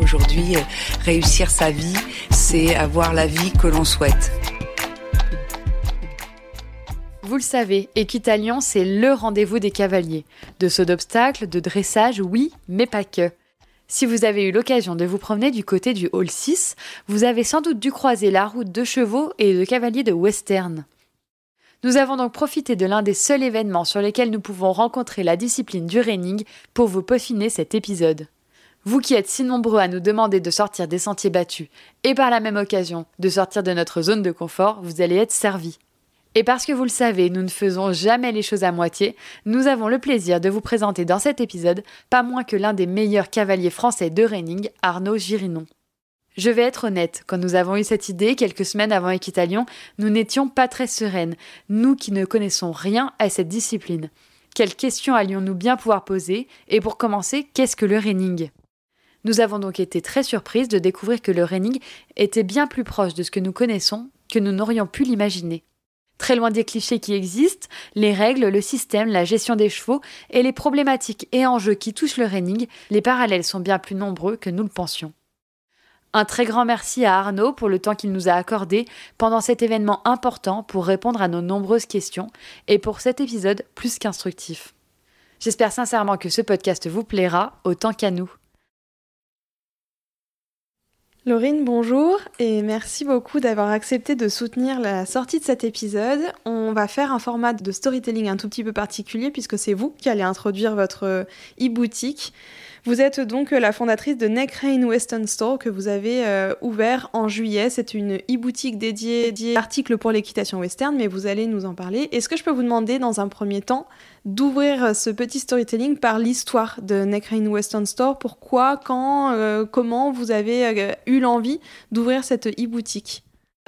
Aujourd'hui, réussir sa vie, c'est avoir la vie que l'on souhaite. Vous le savez, Équitalion, c'est le rendez-vous des cavaliers. De saut d'obstacles, de dressage, oui, mais pas que. Si vous avez eu l'occasion de vous promener du côté du Hall 6, vous avez sans doute dû croiser la route de chevaux et de cavaliers de western. Nous avons donc profité de l'un des seuls événements sur lesquels nous pouvons rencontrer la discipline du reining pour vous peaufiner cet épisode. Vous qui êtes si nombreux à nous demander de sortir des sentiers battus et par la même occasion de sortir de notre zone de confort, vous allez être servis. Et parce que vous le savez, nous ne faisons jamais les choses à moitié, nous avons le plaisir de vous présenter dans cet épisode pas moins que l'un des meilleurs cavaliers français de reining, Arnaud Girinon. Je vais être honnête, quand nous avons eu cette idée quelques semaines avant Équitalion, nous n'étions pas très sereines, nous qui ne connaissons rien à cette discipline. Quelles questions allions-nous bien pouvoir poser? Et pour commencer, qu'est-ce que le reining? Nous avons donc été très surprises de découvrir que le reining était bien plus proche de ce que nous connaissons que nous n'aurions pu l'imaginer. Très loin des clichés qui existent, les règles, le système, la gestion des chevaux et les problématiques et enjeux qui touchent le reining, les parallèles sont bien plus nombreux que nous le pensions. Un très grand merci à Arnaud pour le temps qu'il nous a accordé pendant cet événement important pour répondre à nos nombreuses questions et pour cet épisode plus qu'instructif. J'espère sincèrement que ce podcast vous plaira autant qu'à nous. Laurine, bonjour et merci beaucoup d'avoir accepté de soutenir la sortie de cet épisode. On va faire un format de storytelling un tout petit peu particulier puisque c'est vous qui allez introduire votre e-boutique. Vous êtes donc la fondatrice de Neckrain Western Store que vous avez euh, ouvert en juillet. C'est une e-boutique dédiée, dédiée articles pour l'équitation western, mais vous allez nous en parler. Est-ce que je peux vous demander dans un premier temps d'ouvrir ce petit storytelling par l'histoire de Neckrain Western Store? Pourquoi, quand, euh, comment vous avez euh, eu l'envie d'ouvrir cette e-boutique?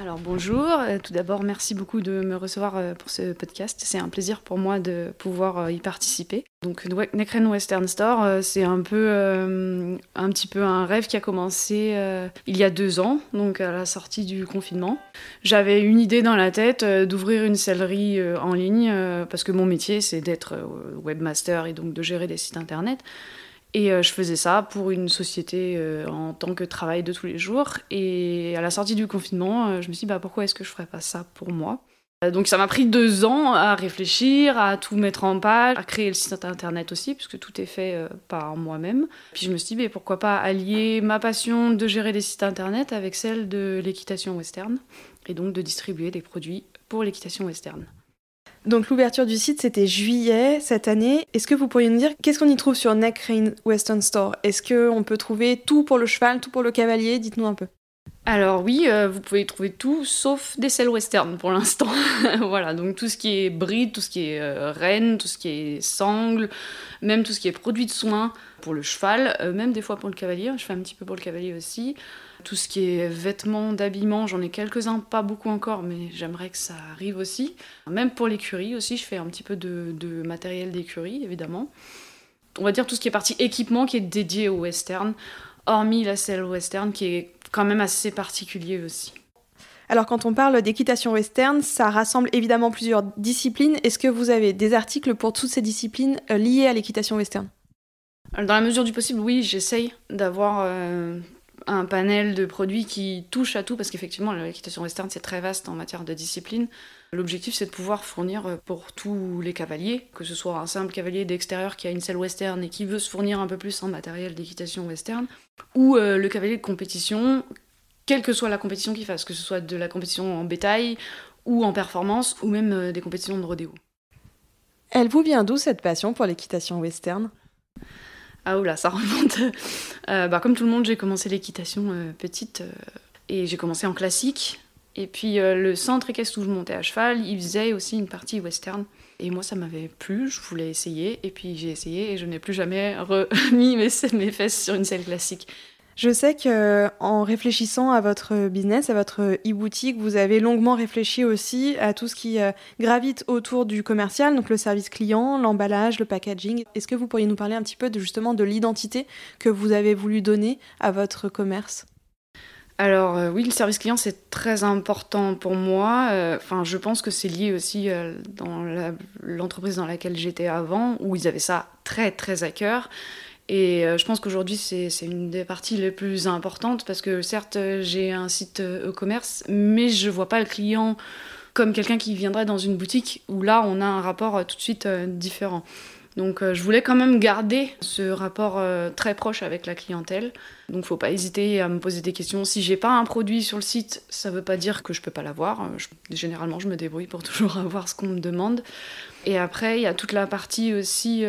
Alors bonjour, euh, tout d'abord merci beaucoup de me recevoir euh, pour ce podcast, c'est un plaisir pour moi de pouvoir euh, y participer. Donc Necren Western Store, c'est un peu un petit peu un rêve qui a commencé il y a deux ans, donc à la sortie du confinement. J'avais une idée dans la tête d'ouvrir une sellerie en ligne parce que mon métier c'est d'être webmaster et donc de gérer des sites internet. Et euh, je faisais ça pour une société euh, en tant que travail de tous les jours. Et à la sortie du confinement, euh, je me suis dit, bah, pourquoi est-ce que je ferais pas ça pour moi? Donc ça m'a pris deux ans à réfléchir, à tout mettre en page, à créer le site internet aussi, puisque tout est fait par moi-même. Puis je me suis dit, mais pourquoi pas allier ma passion de gérer des sites internet avec celle de l'équitation western, et donc de distribuer des produits pour l'équitation western. Donc l'ouverture du site, c'était juillet cette année. Est-ce que vous pourriez nous dire qu'est-ce qu'on y trouve sur Neck Western Store? Est-ce qu'on peut trouver tout pour le cheval, tout pour le cavalier? Dites-nous un peu. Alors oui, euh, vous pouvez trouver tout sauf des selles western pour l'instant. voilà, donc tout ce qui est bride, tout ce qui est euh, tout ce qui est sangle, même tout ce qui est produit de soins pour le cheval, euh, même des fois pour le cavalier. Je fais un petit peu pour le cavalier aussi. Tout ce qui est vêtements, d'habillement, j'en ai quelques-uns, pas beaucoup encore, mais j'aimerais que ça arrive aussi. Même pour l'écurie aussi, je fais un petit peu de, matériel d'écurie, évidemment. On va dire tout ce qui est partie équipement qui est dédié au western, hormis la selle western qui est quand même assez particulier aussi. Alors quand on parle d'équitation western, ça rassemble évidemment plusieurs disciplines. Est-ce que vous avez des articles pour toutes ces disciplines euh, liées à l'équitation western? Dans la mesure du possible, oui, j'essaye d'avoir euh, un panel de produits qui touche à tout, parce qu'effectivement, l'équitation western, c'est très vaste en matière de discipline. L'objectif, c'est de pouvoir fournir euh, pour tous les cavaliers, que ce soit un simple cavalier d'extérieur qui a une selle western et qui veut se fournir un peu plus en matériel d'équitation western, ou euh, le cavalier de compétition, quelle que soit la compétition qu'il fasse, que ce soit de la compétition en bétail, ou en performance, ou même euh, des compétitions de rodéo. Elle vous vient d'où cette passion pour l'équitation western? Ah oula, ça remonte. Euh, bah, comme tout le monde, j'ai commencé l'équitation petite et j'ai commencé en classique. Et puis le centre équestre où je montais à cheval, il faisait aussi une partie western. Et moi, ça m'avait plu, je voulais essayer. Et puis j'ai essayé et je n'ai plus jamais remis mes, mes fesses sur une selle classique. Je sais que en réfléchissant à votre business, à votre e-boutique, vous avez longuement réfléchi aussi à tout ce qui euh, gravite autour du commercial, donc le service client, l'emballage, le packaging. Est-ce que vous pourriez nous parler un petit peu de justement de l'identité que vous avez voulu donner à votre commerce? Alors euh, oui, le service client c'est très important pour moi. Euh, enfin, je pense que c'est lié aussi dans l'entreprise dans laquelle j'étais avant, où ils avaient ça très très à cœur. Et euh, je pense qu'aujourd'hui, c'est une des parties les plus importantes parce que certes, j'ai un site euh, e-commerce, mais je ne vois pas le client comme quelqu'un qui viendrait dans une boutique où là, on a un rapport euh, tout de suite différent. Donc je voulais quand même garder ce rapport très proche avec la clientèle. Donc faut pas hésiter à me poser des questions. Si j'ai pas un produit sur le site, ça veut pas dire que je peux pas l'avoir. généralement, je me débrouille pour toujours avoir ce qu'on me demande. Et après, il y a toute la partie aussi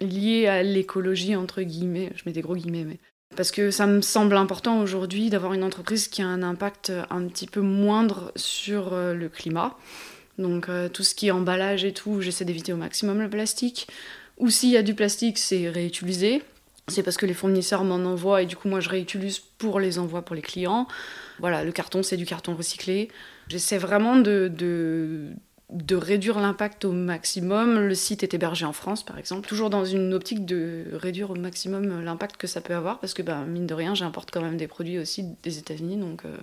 lié à l'écologie, entre guillemets, je mets des gros guillemets, mais parce que ça me semble important aujourd'hui d'avoir une entreprise qui a un impact un petit peu moindre sur euh, le climat. Donc euh, tout ce qui est emballage et tout, j'essaie d'éviter au maximum le plastique. Ou s'il y a du plastique, c'est réutilisé. C'est parce que les fournisseurs m'en envoient et du coup moi je réutilise pour les envois pour les clients. Voilà, le carton c'est du carton recyclé. J'essaie vraiment de, de réduire l'impact au maximum. Le site est hébergé en France, par exemple, toujours dans une optique de réduire au maximum l'impact que ça peut avoir, parce que, bah, mine de rien, j'importe quand même des produits aussi des États-Unis, donc. Euh.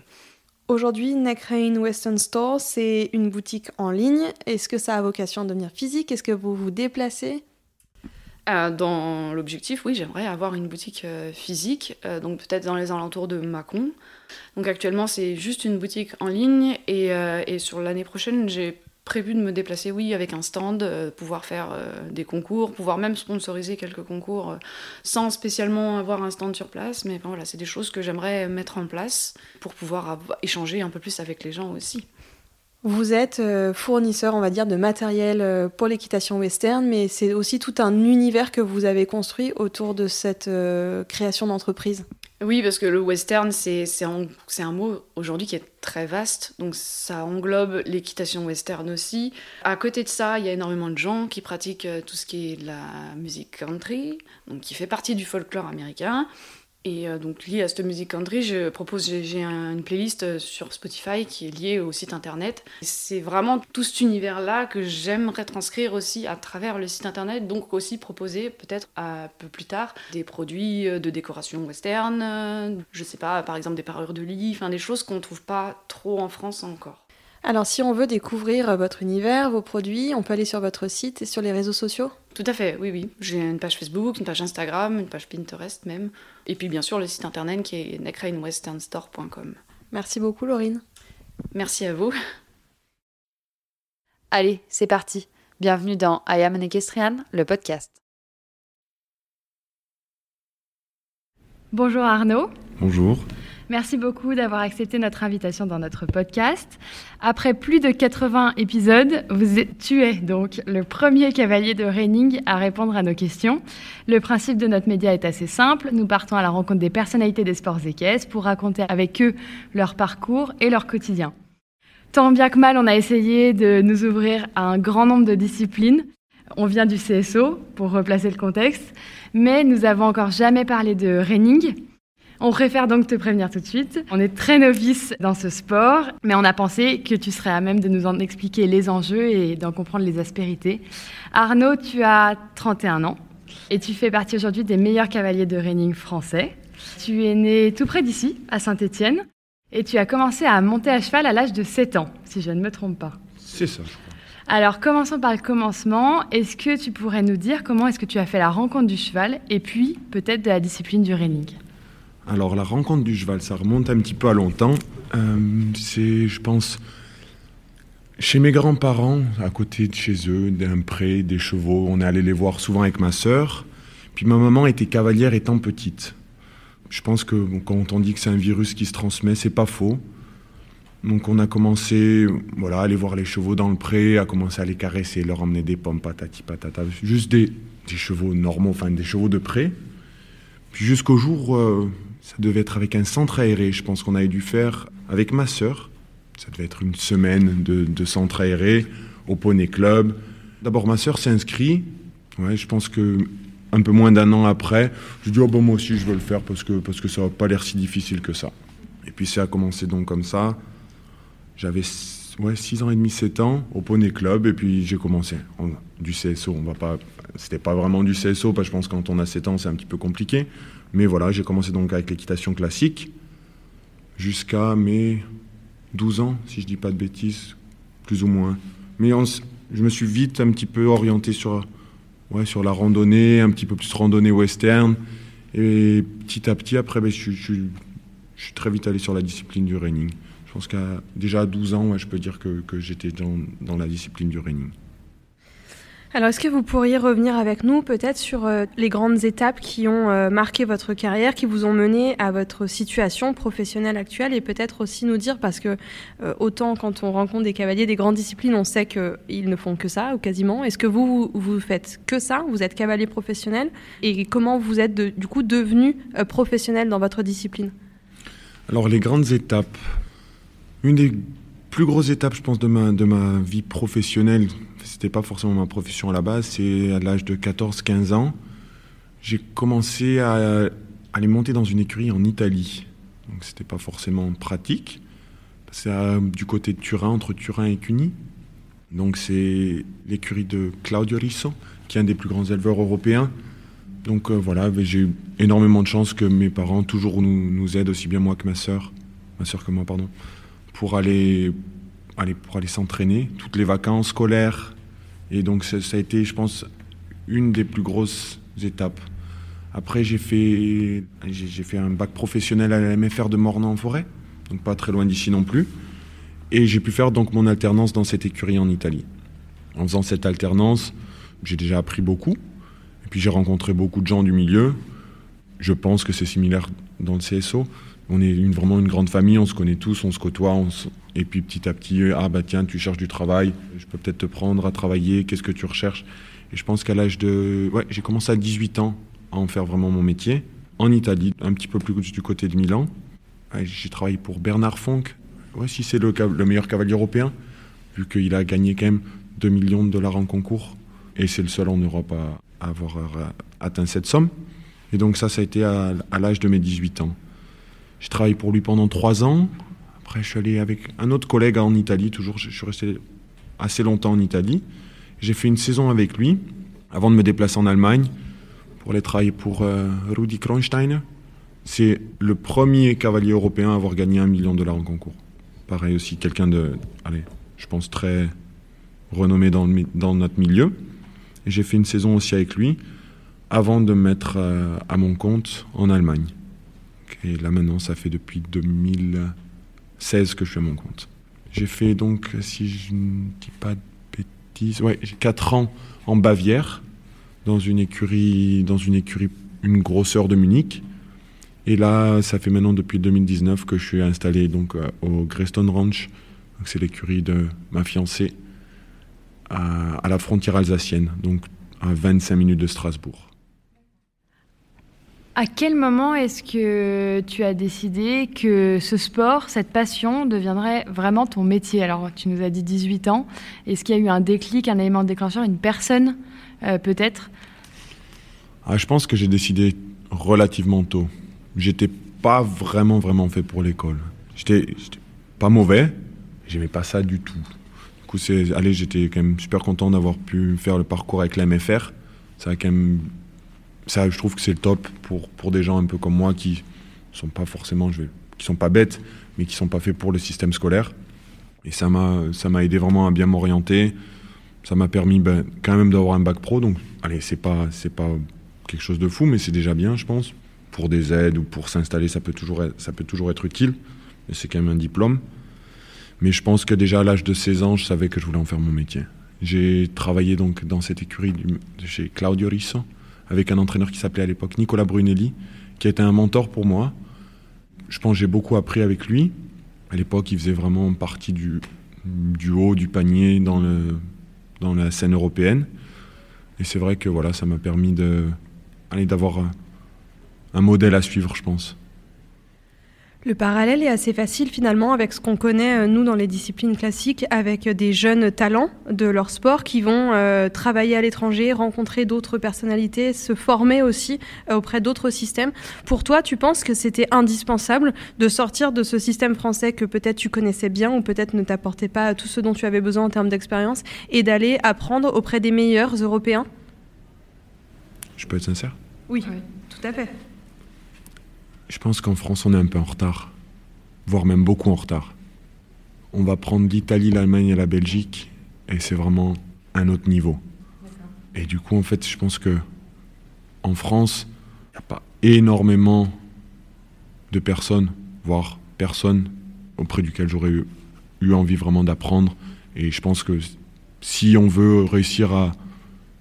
Aujourd'hui, Neckrain Western Store, c'est une boutique en ligne. Est-ce que ça a vocation à devenir physique? Est-ce que vous vous déplacez? Euh, dans l'objectif, oui, j'aimerais avoir une boutique euh, physique, donc peut-être dans les alentours de Mâcon. Donc actuellement, c'est juste une boutique en ligne et, et sur l'année prochaine, j'ai prévu de me déplacer, oui, avec un stand, euh, pouvoir faire euh, des concours, pouvoir même sponsoriser quelques concours euh, sans spécialement avoir un stand sur place. Mais voilà, c'est des choses que j'aimerais mettre en place pour pouvoir échanger un peu plus avec les gens aussi. Vous êtes fournisseur, on va dire, de matériel pour l'équitation western, mais c'est aussi tout un univers que vous avez construit autour de cette création d'entreprise. Oui, parce que le western, c'est un, mot aujourd'hui qui est très vaste, donc ça englobe l'équitation western aussi. À côté de ça, il y a énormément de gens qui pratiquent euh, tout ce qui est de la musique country, donc qui fait partie du folklore américain. Et euh, donc lié à cette musique country, je propose, j'ai une playlist euh, sur Spotify qui est liée au site internet. C'est vraiment tout cet univers-là que j'aime retranscrire aussi à travers le site internet, donc aussi proposer peut-être un peu plus tard des produits euh, de décoration western, je sais pas, par exemple des parures de lit, enfin des choses qu'on trouve pas trop en France encore. Alors si on veut découvrir votre univers, vos produits, on peut aller sur votre site et sur les réseaux sociaux? Tout à fait, oui, oui. J'ai une page Facebook, une page Instagram, une page Pinterest même. Et puis bien sûr le site internet qui est neckrainwesternstore.com. Merci beaucoup Laurine. Merci à vous. Allez, c'est parti. Bienvenue dans I Am an Equestrian, le podcast. Bonjour Arnaud. Bonjour. Merci beaucoup d'avoir accepté notre invitation dans notre podcast. Après plus de 80 épisodes, vous êtes, tu es donc le premier cavalier de Reining à répondre à nos questions. Le principe de notre média est assez simple. Nous partons à la rencontre des personnalités des sports équestres pour raconter avec eux leur parcours et leur quotidien. Tant bien que mal, on a essayé de nous ouvrir à un grand nombre de disciplines. On vient du CSO, pour replacer le contexte, mais nous avons encore jamais parlé de reining. On préfère donc te prévenir tout de suite. On est très novice dans ce sport, mais on a pensé que tu serais à même de nous en expliquer les enjeux et d'en comprendre les aspérités. Arnaud, tu as 31 ans et tu fais partie aujourd'hui des meilleurs cavaliers de reining français. Tu es né tout près d'ici, à Saint-Étienne, et tu as commencé à monter à cheval à l'âge de 7 ans, si je ne me trompe pas. C'est ça. Alors, commençons par le commencement. Est-ce que tu pourrais nous dire comment est-ce que tu as fait la rencontre du cheval et puis peut-être de la discipline du reining alors la rencontre du cheval, ça remonte un petit peu à longtemps. Euh, c'est, je pense, chez mes grands-parents, à côté de chez eux, d'un pré, des chevaux. On est allé les voir souvent avec ma sœur. Puis ma maman était cavalière étant petite. Je pense que quand on dit que c'est un virus qui se transmet, c'est pas faux. Donc on a commencé voilà, à aller voir les chevaux dans le pré, à commencer à les caresser, leur emmener des pommes, patati patata, juste des, chevaux normaux, enfin des chevaux de pré. Puis jusqu'au jour, euh, ça devait être avec un centre aéré, je pense qu'on avait dû faire avec ma sœur. Ça devait être une semaine de, centre aéré au Poney Club. D'abord ma sœur s'est inscrite, ouais, je pense que un peu moins d'un an après, je dis oh bon moi aussi je veux le faire parce que, parce que ça n'a pas l'air si difficile que ça. Et puis ça a commencé donc comme ça. J'avais ouais, 6 ans et demi, 7 ans au Poney Club et puis j'ai commencé on, du CSO. On va pas, c'était pas vraiment du CSO parce que je pense que quand on a 7 ans c'est un petit peu compliqué. Mais voilà, j'ai commencé donc avec l'équitation classique jusqu'à mes 12 ans, si je dis pas de bêtises, plus ou moins. Mais je me suis vite un petit peu orienté sur ouais, sur la randonnée, un petit peu plus randonnée western. Et petit à petit, après, ben, je, suis très vite allé sur la discipline du running. Je pense qu'à déjà à 12 ans, je peux dire que, que j'étais dans, dans, la discipline du running. Alors, est-ce que vous pourriez revenir avec nous peut-être sur euh, les grandes étapes qui ont euh, marqué votre carrière, qui vous ont mené à votre situation professionnelle actuelle et peut-être aussi nous dire, parce que euh, autant quand on rencontre des cavaliers des grandes disciplines, on sait qu'ils ne font que ça ou quasiment. Est-ce que vous, vous faites que ça? Vous êtes cavalier professionnel? Et comment vous êtes du coup devenu professionnel dans votre discipline? Alors, les grandes étapes. Une des plus grosses étapes, je pense, de ma, de ma vie professionnelle, c'était pas forcément ma profession à la base, c'est à l'âge de 14-15 ans, j'ai commencé à aller monter dans une écurie en Italie. Donc c'était pas forcément pratique. C'est du côté de Turin, entre Turin et Cluny. Donc c'est l'écurie de Claudio Risso, qui est un des plus grands éleveurs européens. Donc euh, voilà, j'ai eu énormément de chance que mes parents toujours nous, nous aident, aussi bien moi que ma sœur, ma sœur que moi, pardon, pour aller, aller, pour aller s'entraîner, toutes les vacances scolaires. Et donc ça, a été, je pense, une des plus grosses étapes. Après, j'ai fait, j'ai fait un bac professionnel à la MFR de Mornan en forêt, donc pas très loin d'ici non plus. Et j'ai pu faire donc mon alternance dans cette écurie en Italie. En faisant cette alternance, j'ai déjà appris beaucoup. Et puis j'ai rencontré beaucoup de gens du milieu. Je pense que c'est similaire dans le CSO on est une, vraiment une grande famille, on se connaît tous, on se côtoie, on et puis petit à petit, ah bah tiens, tu cherches du travail, je peux peut-être te prendre à travailler, qu'est-ce que tu recherches? Et je pense qu'à l'âge de... Ouais, j'ai commencé à 18 ans à en faire vraiment mon métier, en Italie, un petit peu plus du côté de Milan. J'ai travaillé pour Bernard Fonck, ouais, si c'est le, le, meilleur cavalier européen, vu qu'il a gagné quand même 2 millions de dollars en concours, et c'est le seul en Europe à, avoir atteint cette somme. Et donc ça, ça a été à l'âge de mes 18 ans. J'ai travaillé pour lui pendant trois ans. Après, je suis allé avec un autre collègue en Italie, toujours. Je suis resté assez longtemps en Italie. J'ai fait une saison avec lui avant de me déplacer en Allemagne pour aller travailler pour euh, Rudi Kronsteiner. C'est le premier cavalier européen à avoir gagné un million de dollars en concours. Pareil aussi, quelqu'un de, allez, je pense très renommé dans, dans notre milieu. J'ai fait une saison aussi avec lui avant de me mettre euh, à mon compte en Allemagne. Et là maintenant, ça fait depuis 2016 que je suis à mon compte. J'ai fait donc, si je ne dis pas de bêtises, ouais, j'ai 4 ans en Bavière, dans une écurie, dans une écurie, une grosseur de Munich. Et là, ça fait maintenant depuis 2019 que je suis installé donc euh, au Greystone Ranch. C'est l'écurie de ma fiancée à, à la frontière alsacienne, donc à 25 minutes de Strasbourg. À quel moment est-ce que tu as décidé que ce sport, cette passion, deviendrait vraiment ton métier? Alors, tu nous as dit 18 ans. Est-ce qu'il y a eu un déclic, un élément déclencheur, une personne, euh, peut-être? Ah, Je pense que j'ai décidé relativement tôt. J'étais pas vraiment, vraiment fait pour l'école. J'étais pas mauvais, j'aimais pas ça du tout. Du coup, j'étais quand même super content d'avoir pu faire le parcours avec la MFR. Ça a quand même ça, je trouve que c'est le top pour, pour des gens un peu comme moi qui sont pas forcément, je vais, qui sont pas bêtes, mais qui sont pas faits pour le système scolaire. Et ça m'a, ça m'a aidé vraiment à bien m'orienter. Ça m'a permis ben, quand même d'avoir un bac pro. Donc, allez, c'est pas, c'est pas quelque chose de fou, mais c'est déjà bien, je pense. Pour des aides ou pour s'installer, ça peut toujours être, ça peut toujours être utile. Mais c'est quand même un diplôme. Mais je pense que déjà à l'âge de 16 ans, je savais que je voulais en faire mon métier. J'ai travaillé donc dans cette écurie chez Claudio Risso avec un entraîneur qui s'appelait à l'époque Nicolas Brunelli, qui a été un mentor pour moi. Je pense que j'ai beaucoup appris avec lui. À l'époque, il faisait vraiment partie du, haut du panier dans, la scène européenne. Et c'est vrai que voilà, ça m'a permis d'avoir un, un modèle à suivre, je pense. Le parallèle est assez facile finalement avec ce qu'on connaît euh, nous dans les disciplines classiques, avec des jeunes talents de leur sport qui vont euh, travailler à l'étranger, rencontrer d'autres personnalités, se former aussi euh, auprès d'autres systèmes. Pour toi, tu penses que c'était indispensable de sortir de ce système français que peut-être tu connaissais bien ou peut-être ne t'apportait pas tout ce dont tu avais besoin en termes d'expérience et d'aller apprendre auprès des meilleurs Européens? Je peux être sincère? Oui, oui tout à fait. Je pense qu'en France, on est un peu en retard, voire même beaucoup en retard. On va prendre l'Italie, l'Allemagne et la Belgique, et c'est vraiment un autre niveau. Et du coup, en fait, je pense que en France, il n'y a pas énormément de personnes, voire personnes auprès duquel j'aurais eu, eu, envie vraiment d'apprendre. Et je pense que si on veut réussir à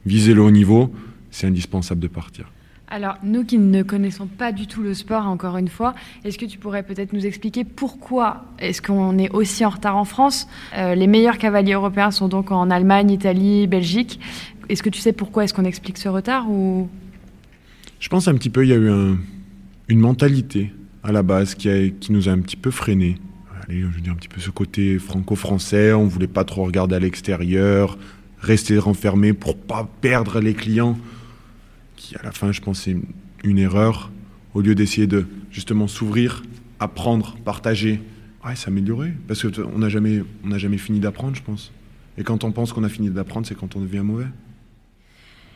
viser le haut niveau, c'est indispensable de partir. Alors, nous qui ne connaissons pas du tout le sport, encore une fois, est-ce que tu pourrais peut-être nous expliquer pourquoi est-ce qu'on est aussi en retard en France? Euh, Les meilleurs cavaliers européens sont donc en Allemagne, Italie, Belgique. Est-ce que tu sais pourquoi est-ce qu'on explique ce retard ou? Je pense un petit peu, il y a eu un, une mentalité à la base qui, qui nous a un petit peu freiné. Allez, je veux dire un petit peu ce côté franco-français, on voulait pas trop regarder à l'extérieur, rester renfermé pour pas perdre les clients qui à la fin, je pense, c'est une erreur, au lieu d'essayer de justement s'ouvrir, apprendre, partager, ouais, s'améliorer. Parce qu'on n'a jamais, on jamais fini d'apprendre, je pense. Et quand on pense qu'on a fini d'apprendre, c'est quand on devient mauvais.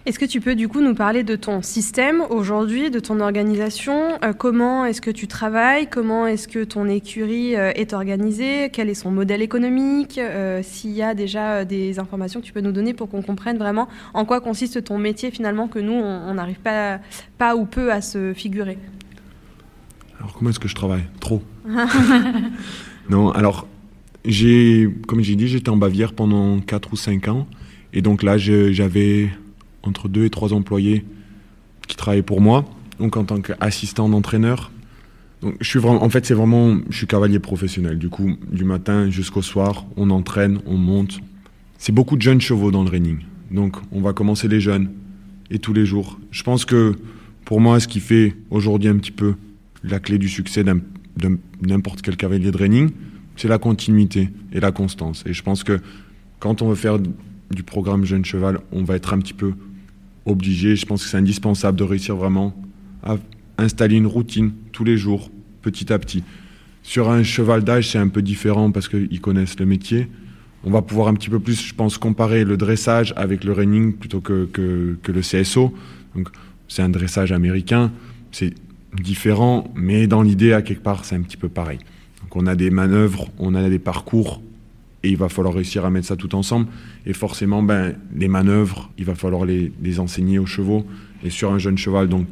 Est-ce que tu peux du coup nous parler de ton système aujourd'hui, de ton organisation? Euh, Comment est-ce que tu travailles? Comment est-ce que ton écurie euh, est organisée? Quel est son modèle économique? Euh, S'il y a déjà des informations que tu peux nous donner pour qu'on comprenne vraiment en quoi consiste ton métier finalement que nous, on n'arrive pas, pas ou peu à se figurer? Alors comment est-ce que je travaille? Trop. non, alors j'ai, comme j'ai dit, j'étais en Bavière pendant 4 ou 5 ans. Et donc là, j'avais entre deux et trois employés qui travaillent pour moi, donc en tant qu'assistant d'entraîneur. Donc je suis vraiment, en fait, c'est vraiment, je suis cavalier professionnel. Du coup, du matin jusqu'au soir, on entraîne, on monte. C'est beaucoup de jeunes chevaux dans le reining. Donc on va commencer les jeunes et tous les jours. Je pense que pour moi, ce qui fait aujourd'hui un petit peu la clé du succès de n'importe quel cavalier de reining, c'est la continuité et la constance. Et je pense que quand on veut faire du programme Jeune Cheval, on va être un petit peu obligé. Je pense que c'est indispensable de réussir vraiment à installer une routine tous les jours, petit à petit. Sur un cheval d'âge, c'est un peu différent parce qu'ils connaissent le métier. On va pouvoir un petit peu plus, je pense, comparer le dressage avec le reining plutôt que, que, que le CSO. Donc, c'est un dressage américain. C'est différent, mais dans l'idée, à quelque part, c'est un petit peu pareil. Donc, on a des manœuvres, on a des parcours et il va falloir réussir à mettre ça tout ensemble. Et forcément, ben, les manœuvres, il va falloir les, enseigner aux chevaux. Et sur un jeune cheval, donc,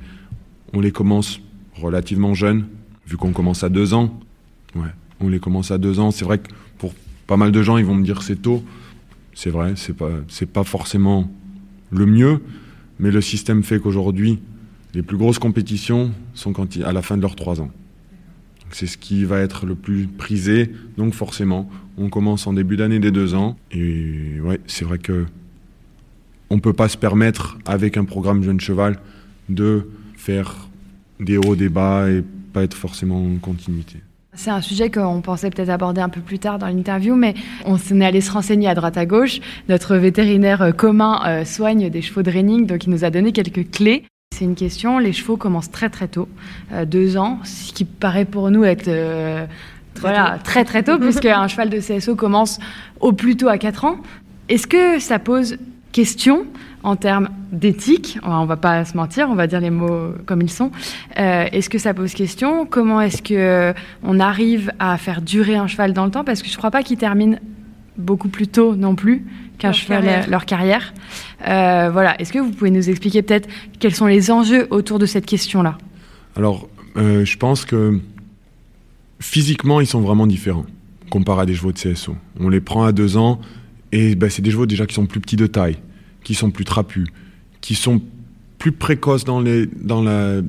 on les commence relativement jeunes, vu qu'on commence à deux ans. Ouais, on les commence à deux ans. C'est vrai que pour pas mal de gens, ils vont me dire c'est tôt. C'est vrai, c'est pas, c'est pas forcément le mieux, mais le système fait qu'aujourd'hui, les plus grosses compétitions sont quand à la fin de leurs trois ans. C'est ce qui va être le plus prisé. Donc forcément, on commence en début d'année des deux ans. Et ouais, c'est vrai que on peut pas se permettre, avec un programme jeune cheval, de faire des hauts, des bas et pas être forcément en continuité. C'est un sujet qu'on pensait peut-être aborder un peu plus tard dans l'interview, mais on s'est allé se renseigner à droite à gauche. Notre vétérinaire commun euh, soigne des chevaux de reining, donc il nous a donné quelques clés. C'est une question, les chevaux commencent très très tôt, euh, deux ans, ce qui paraît pour nous être euh, très voilà, tôt. très très tôt, puisqu'un cheval de CSO commence au plus tôt à 4 ans. Est-ce que ça pose question en termes d'éthique? On ne va pas se mentir, on va dire les mots comme ils sont. Euh, est-ce que ça pose question? Comment est-ce qu'on arrive à faire durer un cheval dans le temps? Parce que je ne crois pas qu'il termine beaucoup plus tôt non plus qu'un cheval carrière. leur carrière. Euh, voilà. Est-ce que vous pouvez nous expliquer peut-être quels sont les enjeux autour de cette question-là? Alors, euh, je pense que physiquement, ils sont vraiment différents comparé à des chevaux de CSO. On les prend à deux ans et ben, c'est des chevaux déjà qui sont plus petits de taille, qui sont plus trapus, qui sont plus précoces dans les, dans la,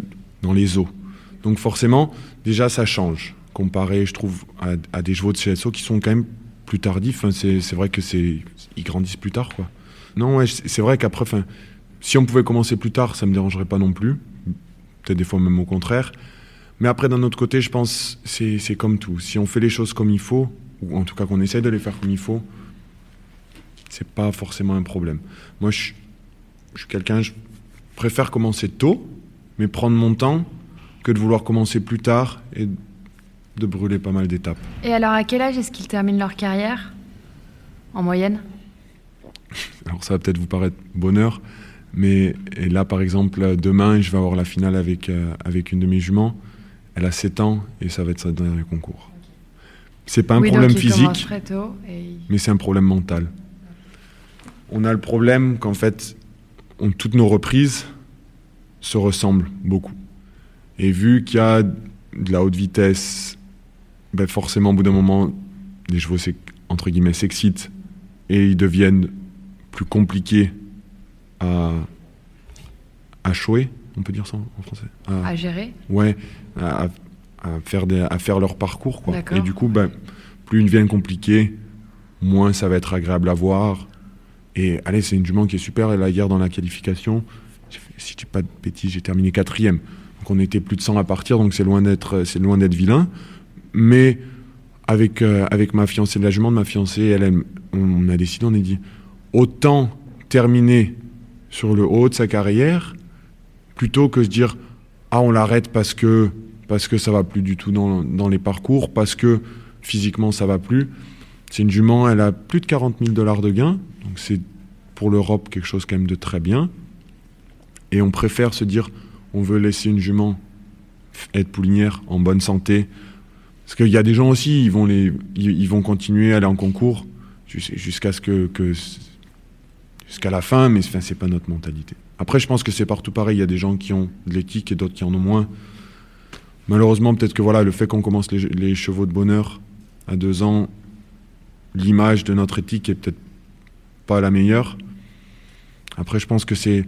dans les os. Donc forcément, déjà, ça change comparé, je trouve, à, à, des chevaux de CSO qui sont quand même plus tardifs. Enfin, c'est vrai que c'est ils grandissent plus tard, quoi. Non, c'est vrai qu'après, si on pouvait commencer plus tard, ça me dérangerait pas non plus. Peut-être des fois même au contraire. Mais après, d'un autre côté, je pense c'est comme tout. Si on fait les choses comme il faut, ou en tout cas qu'on essaye de les faire comme il faut, c'est pas forcément un problème. Moi, je, je suis quelqu'un, je préfère commencer tôt, mais prendre mon temps, que de vouloir commencer plus tard et de brûler pas mal d'étapes. Et alors, à quel âge est-ce qu'ils terminent leur carrière En moyenne? Alors, ça va peut-être vous paraître bonheur, mais et là, par exemple, demain, je vais avoir la finale avec, euh, avec une de mes juments. Elle a 7 ans et ça va être sa dernier concours. C'est pas un oui, problème physique, et... mais c'est un problème mental. On a le problème qu'en fait, on, toutes nos reprises se ressemblent beaucoup. Et vu qu'il y a de la haute vitesse, ben forcément, au bout d'un moment, les chevaux, entre guillemets, s'excitent et ils deviennent plus compliqués à, à chouer, on peut dire ça en français? À, à gérer? Ouais, à, à, faire des, à faire leur parcours. Quoi. Et du coup, ben, plus ils deviennent compliqués, moins ça va être agréable à voir. Et allez, c'est une jument qui est super. Et là, hier, dans la qualification, si je dis pas de bêtises, j'ai terminé quatrième. Donc on était plus de 100 à partir, donc c'est loin d'être vilain. Mais avec, euh, avec ma fiancée, la jument de ma fiancée, elle, on a décidé, on a dit, autant terminer sur le haut de sa carrière, plutôt que se dire, ah, on l'arrête parce que, parce que ça va plus du tout dans, dans les parcours, parce que physiquement ça va plus. C'est une jument, elle a plus de 40 000 dollars de gains, donc c'est pour l'Europe quelque chose quand même de très bien. Et on préfère se dire, on veut laisser une jument être poulinière en bonne santé. Parce qu'il y a des gens aussi, ils vont, les, ils vont continuer à aller en concours jusqu'à ce que, jusqu'à la fin, mais enfin, c'est pas notre mentalité. Après, je pense que c'est partout pareil. Il y a des gens qui ont de l'éthique et d'autres qui en ont moins. Malheureusement, peut-être que voilà, le fait qu'on commence les, les, chevaux de bonheur à deux ans, l'image de notre éthique est peut-être pas la meilleure. Après, je pense que c'est,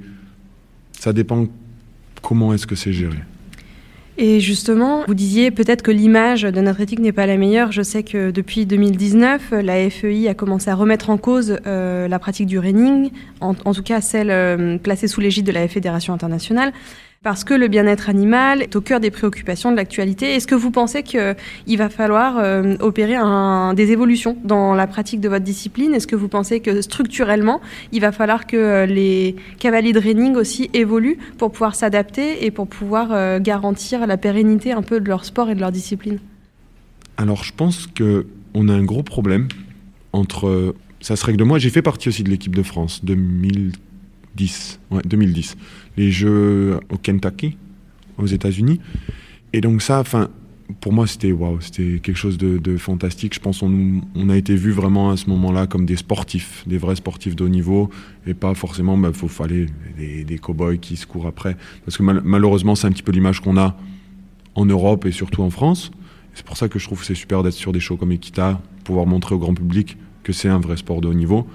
ça dépend comment est-ce que c'est géré. Et justement, vous disiez peut-être que l'image de notre éthique n'est pas la meilleure. Je sais que depuis 2019, la FEI a commencé à remettre en cause euh, la pratique du reining, en, tout cas celle euh, placée sous l'égide de la Fédération internationale parce que le bien-être animal est au cœur des préoccupations de l'actualité. Est-ce que vous pensez qu'il va falloir euh, opérer des évolutions dans la pratique de votre discipline? Est-ce que vous pensez que structurellement, il va falloir que euh, les cavaliers de reining aussi évoluent pour pouvoir s'adapter et pour pouvoir euh, garantir la pérennité un peu de leur sport et de leur discipline? Alors je pense qu'on a un gros problème entre... Ça se règle moi, j'ai fait partie aussi de l'équipe de France 2010. Ouais, 2010 les Jeux au Kentucky, aux États-Unis. Et donc ça, enfin, pour moi, c'était waouh, c'était quelque chose de, fantastique. Je pense qu'on on a été vus vraiment à ce moment-là comme des sportifs, des vrais sportifs de haut niveau, et pas forcément, il bah, faut fallait des, des cow-boys qui se courent après. Parce que mal, malheureusement, c'est un petit peu l'image qu'on a en Europe et surtout en France. C'est pour ça que je trouve que c'est super d'être sur des shows comme Equita, pouvoir montrer au grand public que c'est un vrai sport de haut niveau.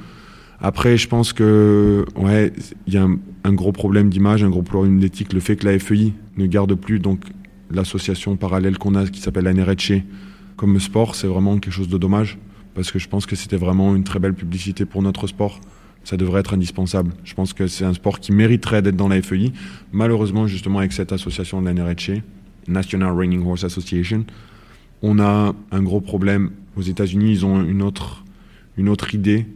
Après, je pense que ouais, il y a un, gros problème d'image, un gros problème d'éthique. Le fait que la FEI ne garde plus donc l'association parallèle qu'on a qui s'appelle la NRHC comme sport, c'est vraiment quelque chose de dommage parce que je pense que c'était vraiment une très belle publicité pour notre sport. Ça devrait être indispensable. Je pense que c'est un sport qui mériterait d'être dans la FEI. Malheureusement, justement, avec cette association de la NRHC, National Reining Horse Association, on a un gros problème. Aux États-Unis, ils ont une autre, une autre idée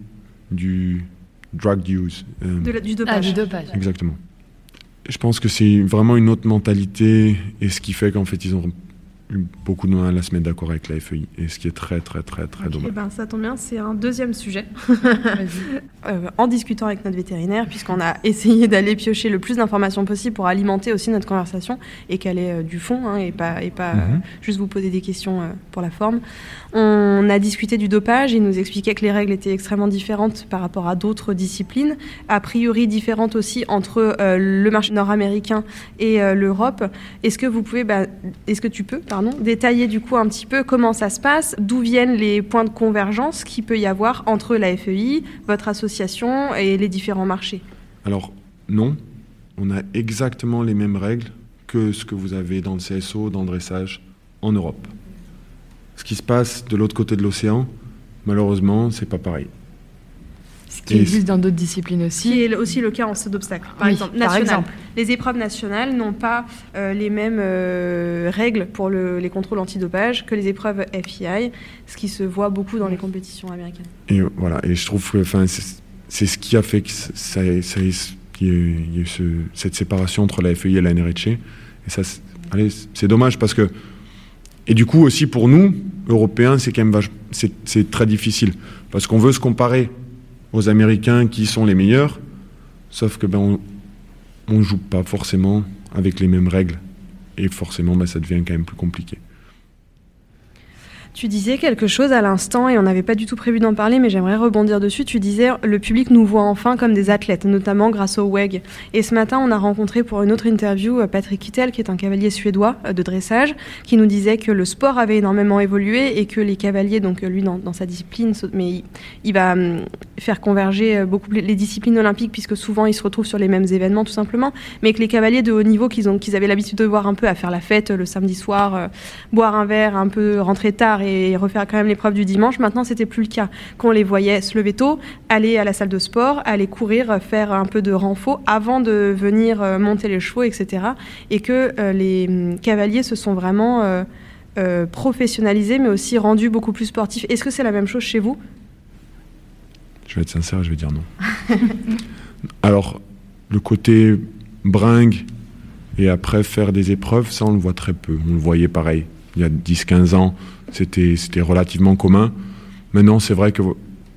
du drug use. Euh, de la, du, dopage. Ah, du dopage. Exactement. Je pense que c'est vraiment une autre mentalité et ce qui fait qu'en fait, ils ont beaucoup de mal à se mettre d'accord avec la FEI, et ce qui est très, très, très, très okay, dommage. Ben, ça tombe bien, c'est un deuxième sujet. euh, en discutant avec notre vétérinaire, puisqu'on a essayé d'aller piocher le plus d'informations possible pour alimenter aussi notre conversation et qu'elle ait euh, du fond, hein, et pas, et pas mm -hmm. euh, juste vous poser des questions euh, pour la forme. On a discuté du dopage, il nous expliquait que les règles étaient extrêmement différentes par rapport à d'autres disciplines, a priori différentes aussi entre euh, le marché nord-américain et euh, l'Europe. Est-ce que vous pouvez, bah, est-ce que tu peux, pardon, détailler du coup un petit peu comment ça se passe, d'où viennent les points de convergence qu'il peut y avoir entre la FEI, votre association et les différents marchés Alors non, on a exactement les mêmes règles que ce que vous avez dans le CSO, dans le dressage en Europe. ce qui se passe de l'autre côté de l'océan, malheureusement, c'est pas pareil. Ce qui existe dans d'autres disciplines aussi. Qui est aussi le cas en saut d'obstacle. Par, Oui, exemple, par national. exemple. Les épreuves nationales n'ont pas euh, les mêmes euh, règles pour le- les contrôles antidopage que les épreuves FII, ce qui se voit beaucoup dans les compétitions américaines. Et euh, voilà, et je trouve que c'est c'est ce qui a fait que ça, ça, ça- qu'il y ait- il y ait eu ce- cette séparation entre la FEI et la NRHC. Et ça, c'est- allez, c'est dommage parce que. Et du coup, aussi pour nous, Européens, c'est quand même vach- c'est c'est très difficile. Parce qu'on veut se comparer aux Américains qui sont les meilleurs, sauf que ben, on, on joue pas forcément avec les mêmes règles. Et forcément, ben, ça devient quand même plus compliqué. Tu disais quelque chose à l'instant et on n'avait pas du tout prévu d'en parler, mais j'aimerais rebondir dessus. Tu disais le public nous voit enfin comme des athlètes, notamment grâce au WEG. Et ce matin, on a rencontré pour une autre interview euh, Patrick Kittel, qui est un cavalier suédois euh, de dressage, qui nous disait que le sport avait énormément évolué et que les cavaliers, donc euh, lui dans, sa discipline, mais il, va hum, faire converger beaucoup les- disciplines olympiques puisque souvent ils se retrouvent sur les mêmes événements tout simplement, mais que les cavaliers de haut niveau qu'ils qu'ils avaient l'habitude de voir un peu à faire la fête le samedi soir, boire un verre, un peu rentrer tard et refaire quand même l'épreuve du dimanche. Maintenant, c'était plus le cas. Qu'on les voyait se lever tôt, aller à la salle de sport, aller courir, faire un peu de renfort avant de venir euh, monter les chevaux, etc. Et que euh, les hum, cavaliers se sont vraiment euh, professionnalisés, mais aussi rendus beaucoup plus sportifs. Est-ce que c'est la même chose chez vous? Je vais être sincère, je vais dire non. Alors, le côté bringue et après faire des épreuves, ça on le voit très peu. On le voyait pareil. Il y a 10-15 ans, c'était relativement commun. Maintenant, c'est vrai que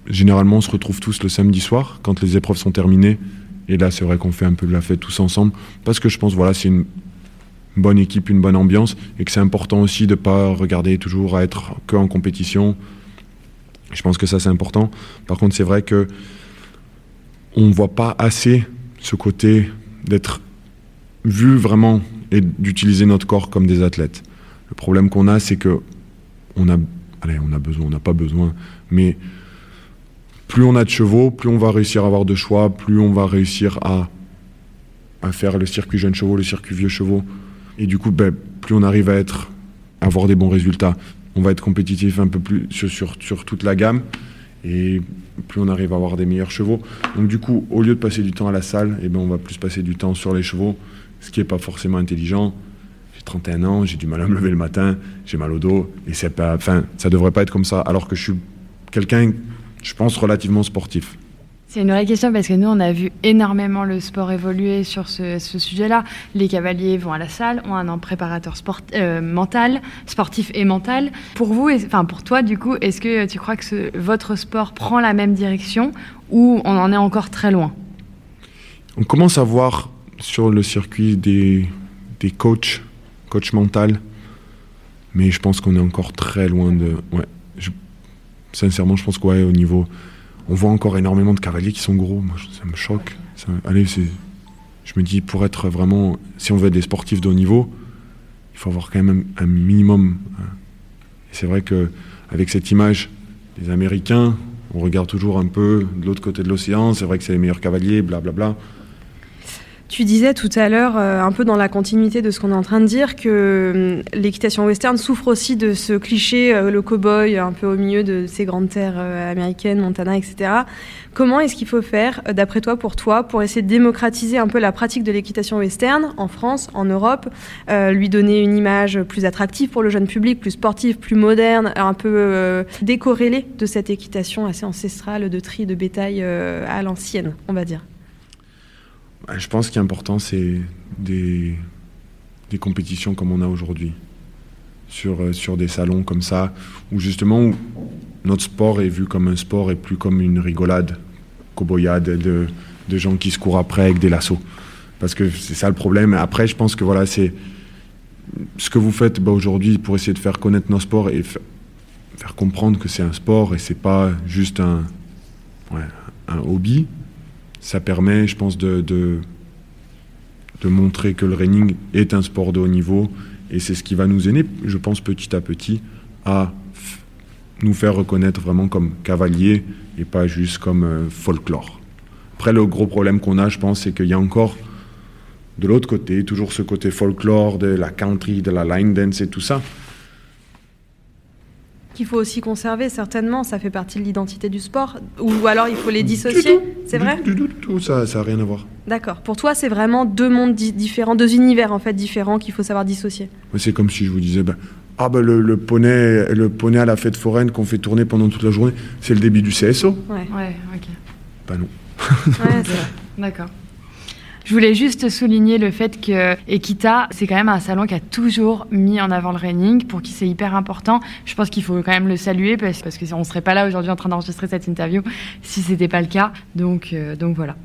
généralement on se retrouve tous le samedi soir quand les épreuves sont terminées. Et là, c'est vrai qu'on fait un peu de la fête tous ensemble. Parce que je pense, voilà, c'est une bonne équipe, une bonne ambiance. Et que c'est important aussi de ne pas regarder toujours à être que en compétition. Je pense que ça, c'est important. Par contre, c'est vrai que on ne voit pas assez ce côté d'être vu vraiment et d'utiliser notre corps comme des athlètes. Le problème qu'on a, c'est que on a, besoin, on n'a pas besoin, mais plus on a de chevaux, plus on va réussir à avoir de choix, plus on va réussir à, faire le circuit jeunes chevaux, le circuit vieux chevaux, et du coup, ben, plus on arrive à être, avoir des bons résultats, on va être compétitif un peu plus sur toute la gamme, et plus on arrive à avoir des meilleurs chevaux. Donc du coup, au lieu de passer du temps à la salle, eh ben, on va plus passer du temps sur les chevaux, ce qui n'est pas forcément intelligent. J'ai 31 ans, j'ai du mal à me lever le matin, j'ai mal au dos, et c'est pas, enfin, ça devrait pas être comme ça. Alors que je suis quelqu'un, je pense, relativement sportif. C'est une vraie question parce que nous, on a vu énormément le sport évoluer sur ce, ce sujet-là. Les cavaliers vont à la salle, ont un préparateur sport, euh, mental, sportif et mental. Pour vous, enfin pour toi, du coup, est-ce que tu crois que ce- votre sport prend la même direction ou on en est encore très loin? On commence à voir sur le circuit des, des coachs, coach mental, mais je pense qu'on est encore très loin de. Ouais, sincèrement, je pense qu'au niveau. On voit encore énormément de cavaliers qui sont gros. Moi, ça me choque. Allez. Je me dis, pour être vraiment. Si on veut être des sportifs de haut niveau, il faut avoir quand même un, minimum. hein. C'est vrai que avec cette image des Américains, on regarde toujours un peu de l'autre côté de l'océan. C'est vrai que c'est les meilleurs cavaliers, blablabla. Tu disais tout à l'heure, euh, un peu dans la continuité de ce qu'on est en train de dire, que hum, l'équitation western souffre aussi de ce cliché, euh, le cow-boy un peu au milieu de ces grandes terres euh, américaines, Montana, etc. Comment est-ce qu'il faut faire, d'après toi, pour toi, pour essayer de démocratiser un peu la pratique de l'équitation western en France, en Europe, lui donner une image plus attractive pour le jeune public, plus sportive, plus moderne, un peu décorrélée de cette équitation assez ancestrale de tri de bétail à l'ancienne, on va dire? Je pense qu'il est important, c'est des, des compétitions comme on a aujourd'hui, sur, euh, sur des salons comme ça, où justement notre sport est vu comme un sport et plus comme une rigolade, coboyade de, de gens qui se courent après avec des lassos. Parce que c'est ça le problème. Après, je pense que voilà, c'est ce que vous faites bah, aujourd'hui pour essayer de faire connaître nos sports et fa- faire comprendre que c'est un sport et c'est pas juste un, un hobby ça permet, je pense, de, de, de montrer que le running est un sport de haut niveau et c'est ce qui va nous aider, je pense, petit à petit à nous faire reconnaître vraiment comme cavaliers et pas juste comme euh, folklore. Après, le gros problème qu'on a, je pense, c'est qu'il y a encore de l'autre côté, toujours ce côté folklore de la country, de la line dance et tout ça. Qu'il faut aussi conserver, certainement. Ça fait partie de l'identité du sport. Ou alors il faut les dissocier, c'est vrai Du tout, tout, ça n'a rien à voir. D'accord. Pour toi, c'est vraiment deux mondes différents, deux univers en fait différents qu'il faut savoir dissocier. C'est comme si je vous disais, bah, ah ben le, poney, le poney à la fête foraine qu'on fait tourner pendant toute la journée, c'est le début du CSO. Ouais, ouais, ok. Bah non. ouais, D'accord. Je voulais juste souligner le fait que Equita, c'est quand même un salon qui a toujours mis en avant le running, pour qui c'est hyper important. Je pense qu'il faut quand même le saluer parce, parce qu'on ne serait pas là aujourd'hui en train d'enregistrer cette interview si ce n'était pas le cas. Donc, euh, donc voilà.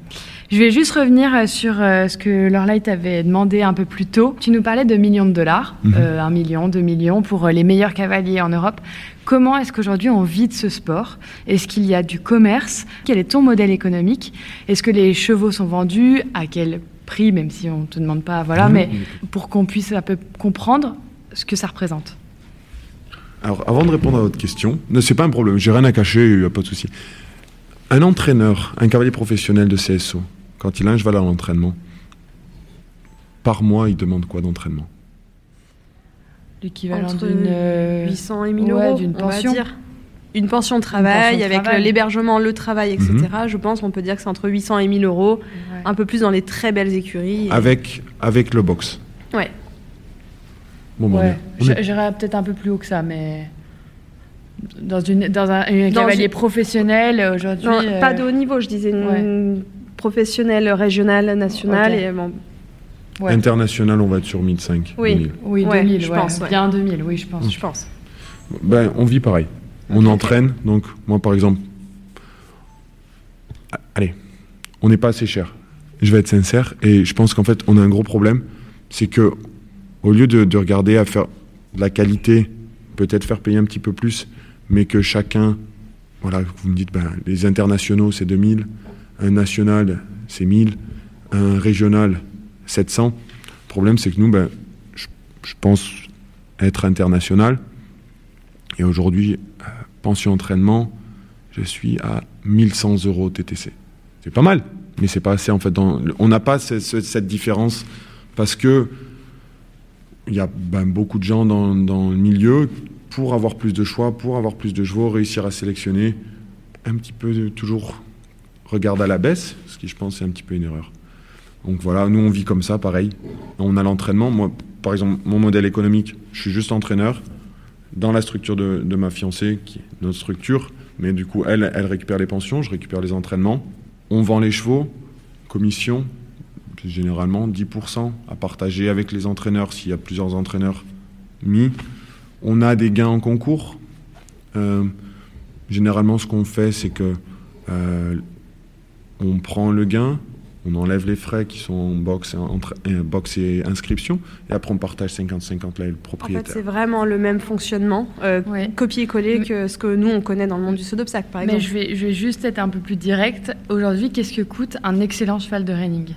Je vais juste revenir euh, sur euh, ce que Lorlight avait demandé un peu plus tôt. Tu nous parlais de millions de dollars, mhm. un million, deux millions pour les meilleurs cavaliers en Europe. Comment est-ce qu'aujourd'hui on vit de ce sport? Est-ce qu'il y a du commerce? Quel est ton modèle économique? Est-ce que les chevaux sont vendus? À quel prix, même si on ne te demande pas, voilà, mais pour qu'on puisse un peu comprendre ce que ça représente Alors, avant de répondre à votre question, ne c'est pas un problème, j'ai rien à cacher, il n'y a pas de souci. Un entraîneur, un cavalier professionnel de CSO, quand il a un cheval à l'entraînement, par mois, il demande quoi d'entraînement? L'équivalent d'une 800 et 1000 euros, d'une pension. dire. Une pension de travail avec l'hébergement, le travail, etc. Mhm. Je pense qu'on peut dire que c'est entre 800 et 1000 euros, un peu plus dans les très belles écuries. Avec, avec le box. Ouais. Bon, ouais. J'irais peut-être un peu plus haut que ça, mais dans, une, dans un, cavalier professionnel aujourd'hui. Pas euh, de haut niveau, je disais une professionnelle régionale, nationale. Et bon, International, on va être sur 1005. Oui, 2000. oui 2000, je pense. Bien 2000, oui, je pense. Je pense. Ben, on vit pareil. On entraîne, donc moi par exemple, allez, on n'est pas assez cher. Je vais être sincère, et je pense qu'en fait, on a un gros problème, c'est que au lieu de, regarder à faire de la qualité, peut-être faire payer un petit peu plus, mais que chacun, voilà, vous me dites, ben, les internationaux c'est 2000, un national c'est 1000, un régional 700. Le problème, c'est que nous, ben, je, pense être international. Et aujourd'hui, euh, pension entraînement, je suis à 1100 euros TTC. C'est pas mal, mais c'est pas assez en fait. On n'a pas cette, différence parce que il y a ben, beaucoup de gens dans, le milieu pour avoir plus de choix, pour avoir plus de chevaux, réussir à sélectionner, un petit peu de, toujours regarde à la baisse, ce qui je pense est un petit peu une erreur. Donc voilà, nous on vit comme ça, pareil. On a l'entraînement. Moi, par exemple, mon modèle économique, je suis juste entraîneur dans la structure de, ma fiancée, qui est notre structure. Mais du coup, elle, elle récupère les pensions, je récupère les entraînements. On vend les chevaux, commission, généralement 10% à partager avec les entraîneurs s'il y a plusieurs entraîneurs mis. On a des gains en concours. Euh, généralement, ce qu'on fait, c'est que euh, on prend le gain, on enlève les frais qui sont en box, entre, box et inscription, et après on partage 50-50 là le propriétaire. En fait, c'est vraiment le même fonctionnement, euh, copier-coller que ce que nous on connaît dans le monde du saut d'obstacle, par exemple. Mais je vais, je vais juste être un peu plus direct. Aujourd'hui, qu'est-ce que coûte un excellent cheval de reining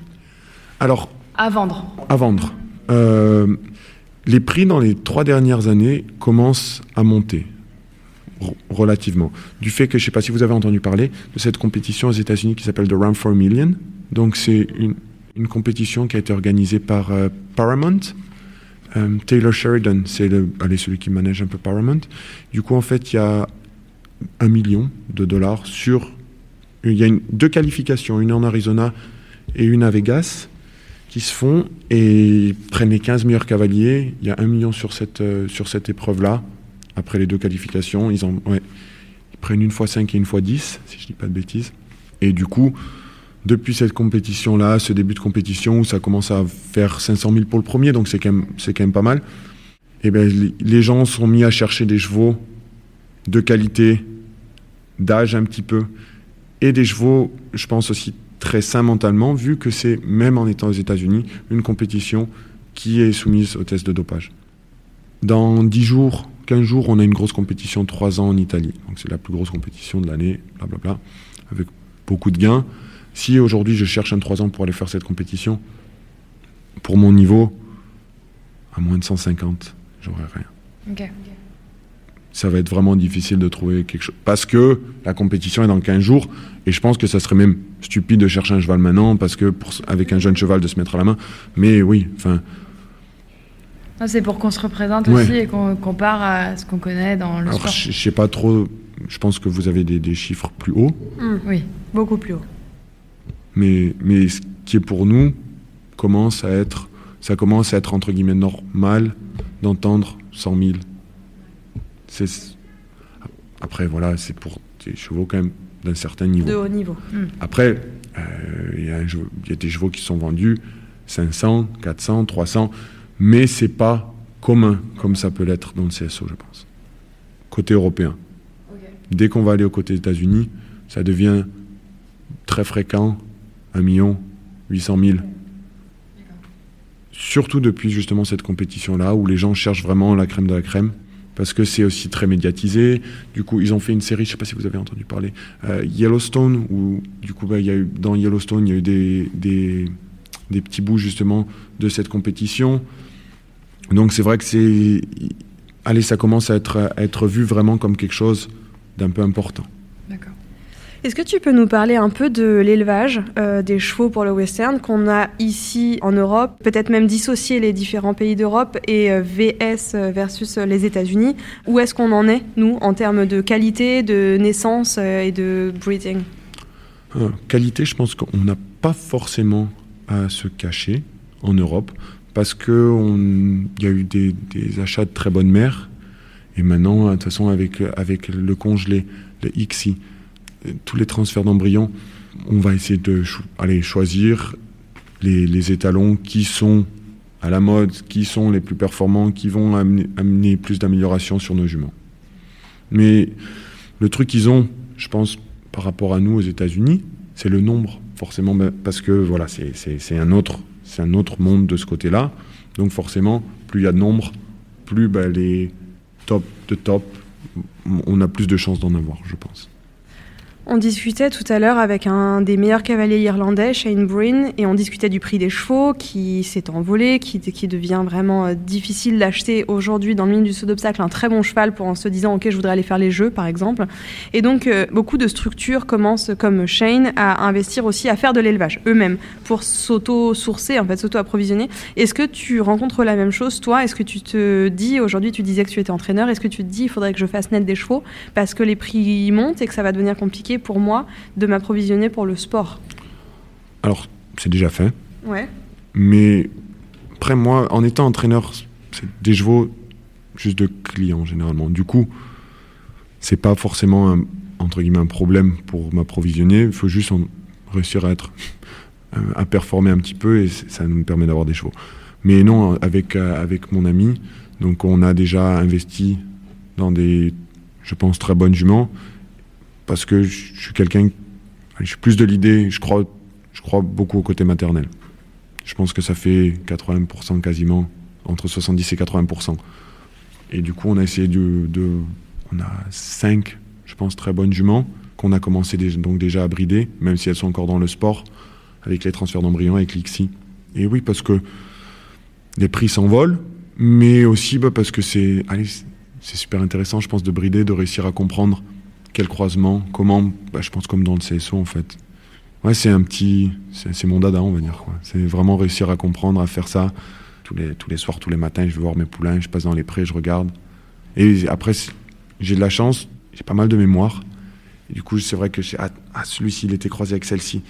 Alors. À vendre. À vendre. Euh, les prix dans les trois dernières années commencent à monter relativement. Du fait que, je ne sais pas si vous avez entendu parler de cette compétition aux États-Unis qui s'appelle The Run for a Million, donc c'est une, compétition qui a été organisée par euh, Paramount. Euh, Taylor Sheridan, c'est celui qui manage un peu Paramount. Du coup, en fait, il y a un million de dollars sur... Il y a deux qualifications, une en Arizona et une à Vegas, qui se font et prennent les 15 meilleurs cavaliers. Il y a un million sur cette, euh, sur cette épreuve-là. Après les deux qualifications, ils, en, prennent une fois 5 et une fois 10, si je ne dis pas de bêtises. Et du coup, depuis cette compétition-là, ce début de compétition où ça commence à faire 500 000 pour le premier, donc c'est quand, même, quand même pas mal, et eh ben, les gens sont mis à chercher des chevaux de qualité, d'âge un petit peu, et des chevaux, je pense aussi très sains mentalement, vu que c'est, même en étant aux États-Unis, une compétition qui est soumise au test de dopage. Dans 10 jours, 15 jours, on a une grosse compétition de 3 ans en Italie. Donc c'est la plus grosse compétition de l'année, blablabla, avec beaucoup de gains. Si aujourd'hui je cherche un 3 ans pour aller faire cette compétition, pour mon niveau, à moins de 150, j'aurai rien. Ça va être vraiment difficile de trouver quelque chose. Parce que la compétition est dans 15 jours, et je pense que ça serait même stupide de chercher un cheval maintenant, parce que pour, avec un jeune cheval de se mettre à la main. Mais oui, enfin. C'est pour qu'on se représente aussi et qu'on compare à ce qu'on connaît dans le sport. Je sais pas trop, je pense que vous avez des, des chiffres plus hauts. Mmh. oui, beaucoup plus hauts. Mais, mais ce qui est pour nous commence à être, ça commence à être entre guillemets normal d'entendre 100 000. Après, voilà, c'est pour des chevaux quand même d'un certain niveau. De haut niveau. Mmh. Après, il y, y, a des chevaux qui sont vendus 500, 400, 300 mais c'est pas commun comme ça peut l'être dans le CSO, je pense. Côté européen. Okay. Dès qu'on va aller au côté États-Unis, ça devient très fréquent, 1 million, 800 000. Okay. Surtout depuis justement cette compétition-là, où les gens cherchent vraiment la crème de la crème, parce que c'est aussi très médiatisé. Du coup, ils ont fait une série, je ne sais pas si vous avez entendu parler, euh, Yellowstone, où du coup, bah, y a eu, dans Yellowstone, il y a eu des, des, des petits bouts justement de cette compétition. Donc c'est vrai que c'est, allez, ça commence à être, à être vu vraiment comme quelque chose d'un peu important. Est-ce que tu peux nous parler un peu de l'élevage euh, des chevaux pour le western qu'on a ici en Europe, peut-être même dissocier les différents pays d'Europe et euh, VS versus les États-Unis? Où est-ce qu'on en est, nous, en termes de qualité, de naissance euh, et de breeding? Euh, Qualité, je pense qu'on n'a pas forcément à se cacher en Europe parce qu'il y a eu des, des, achats de très bonnes mères. Et maintenant, de toute façon, avec, avec le congelé, le XI, tous les transferts d'embryons, on va essayer de aller choisir les, étalons qui sont à la mode, qui sont les plus performants, qui vont amener, plus d'amélioration sur nos juments. Mais le truc qu'ils ont, je pense, par rapport à nous aux États-Unis, c'est le nombre, forcément, parce que voilà, c'est un autre un autre monde de ce côté-là. Donc forcément, plus il y a de nombre, plus bah, les top de top, on a plus de chances d'en avoir, je pense. On discutait tout à l'heure avec un des meilleurs cavaliers irlandais, Shane Breen, et on discutait du prix des chevaux qui s'est envolé, qui, devient vraiment difficile d'acheter aujourd'hui dans le milieu du saut d'obstacle un très bon cheval pour en se disant ok je voudrais aller faire les jeux par exemple. Et donc euh, beaucoup de structures commencent comme Shane à investir aussi à faire de l'élevage eux-mêmes pour s'auto-sourcer en fait s'auto-approvisionner. Est-ce que tu rencontres la même chose toi? Est-ce que tu te dis aujourd'hui tu disais que tu étais entraîneur, est-ce que tu te dis il faudrait que je fasse naître des chevaux parce que les prix montent et que ça va devenir compliqué pour moi de m'approvisionner pour le sport Alors, c'est déjà fait. Ouais. Mais après, moi, en étant entraîneur, c'est des chevaux juste de clients généralement. Du coup, c'est pas forcément un, entre guillemets un problème pour m'approvisionner. Il faut juste en réussir à être à performer un petit peu et ça nous permet d'avoir des chevaux. Mais non, avec avec mon ami, donc on a déjà investi dans des, je pense, très bonnes juments parce que je suis quelqu'un, je suis plus de l'idée, je crois, je crois beaucoup au côté maternel. Je pense que ça fait 80% quasiment, entre 70 et 80%. Et du coup, on a essayé de, on a cinq, je pense, très bonnes juments qu'on a commencé déjà, donc déjà à brider, même si elles sont encore dans le sport, avec les transferts d'embryons, avec l'IXI. Et oui, parce que les prix s'envolent, mais aussi bah, parce que c'est, c'est super intéressant, je pense, de brider, de réussir à comprendre quel croisement Comment bah, Je pense comme dans le CSO en fait. Ouais, c'est un petit, c'est mon dada, on va dire. C'est vraiment réussir à comprendre, à faire ça tous les tous les soirs, tous les matins. Je vais voir mes poulains, je passe dans les prés, je regarde. Et après, j'ai de la chance, j'ai pas mal de mémoire. Du coup, c'est vrai que ah, ah, celui-ci, il était croisé avec celle-ci.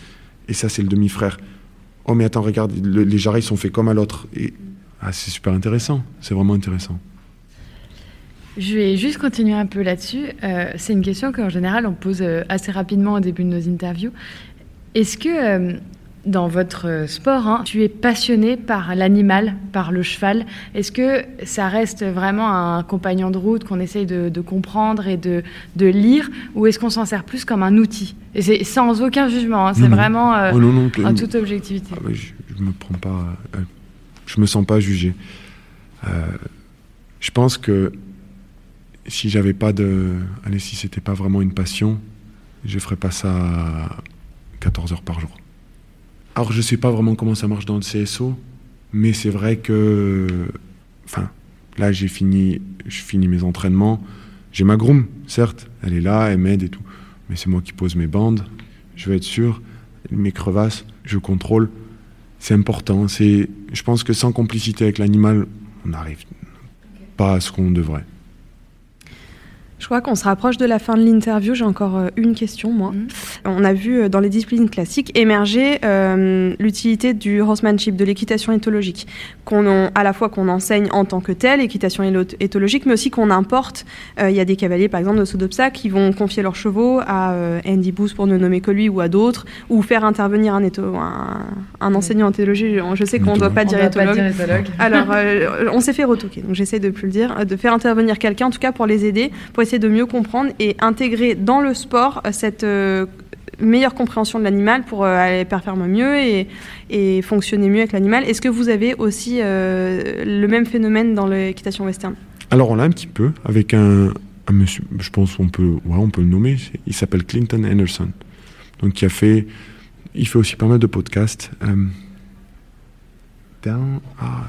Et ça, c'est le demi-frère. Oh, mais attends, regarde, le, les jarrets sont faits comme à l'autre. Et ah, c'est super intéressant. C'est vraiment intéressant. Je vais juste continuer un peu là-dessus. Euh, c'est une question qu'en général on pose euh, assez rapidement au début de nos interviews. Est-ce que euh, dans votre sport, hein, tu es passionné par l'animal, par le cheval? Est-ce que ça reste vraiment un compagnon de route qu'on essaye de, de, comprendre et de, de lire? Ou est-ce qu'on s'en sert plus comme un outil? Et c'est sans aucun jugement, hein, c'est vraiment oh non, non, en toute objectivité. Ah bah, je, je me prends pas, je me sens pas jugé. je pense que si j'avais pas de. Allez, si c'était pas vraiment une passion, je ferais pas ça 14 heures par jour. Alors, je sais pas vraiment comment ça marche dans le CSO, mais c'est vrai que. Enfin, là, j'ai fini, je mes entraînements. J'ai ma groom, certes, elle est là, elle m'aide et tout. Mais c'est moi qui pose mes bandes, je veux être sûr. Mes crevasses, je contrôle. C'est important. Je pense que sans complicité avec l'animal, on n'arrive pas à ce qu'on devrait. Je crois qu'on se rapproche de la fin de l'interview. J'ai encore euh, une question, moi. Mhm. On a vu euh, dans les disciplines classiques émerger euh, l'utilité du horsemanship, de l'équitation éthologique, qu'on à la fois qu'on enseigne en tant que tel, équitation éthologique, mais aussi qu'on importe. Euh, Il y a des cavaliers, par exemple, de d'obstacle, qui vont confier leurs chevaux à euh, Andy Booth, pour ne nommer que lui, ou à d'autres, ou faire intervenir un, étho- un, un enseignant en théologie. Je sais qu'on ne doit pas On dire doit pas éthologue. Alors, euh, on s'est fait retoquer, donc j'essaie de plus le dire, de faire intervenir quelqu'un, en tout cas pour les aider, pour essayer de mieux comprendre et intégrer dans le sport euh, cette euh, meilleure compréhension de l'animal pour euh, aller performer mieux et, fonctionner mieux avec l'animal. Est-ce que vous avez aussi le même phénomène dans l'équitation western? Alors on l'a un petit peu avec un, monsieur, je pense qu'on peut, ouais, on peut le nommer. Il s'appelle Clinton Anderson, donc qui a fait, il fait aussi pas mal de podcasts. Euh, ah,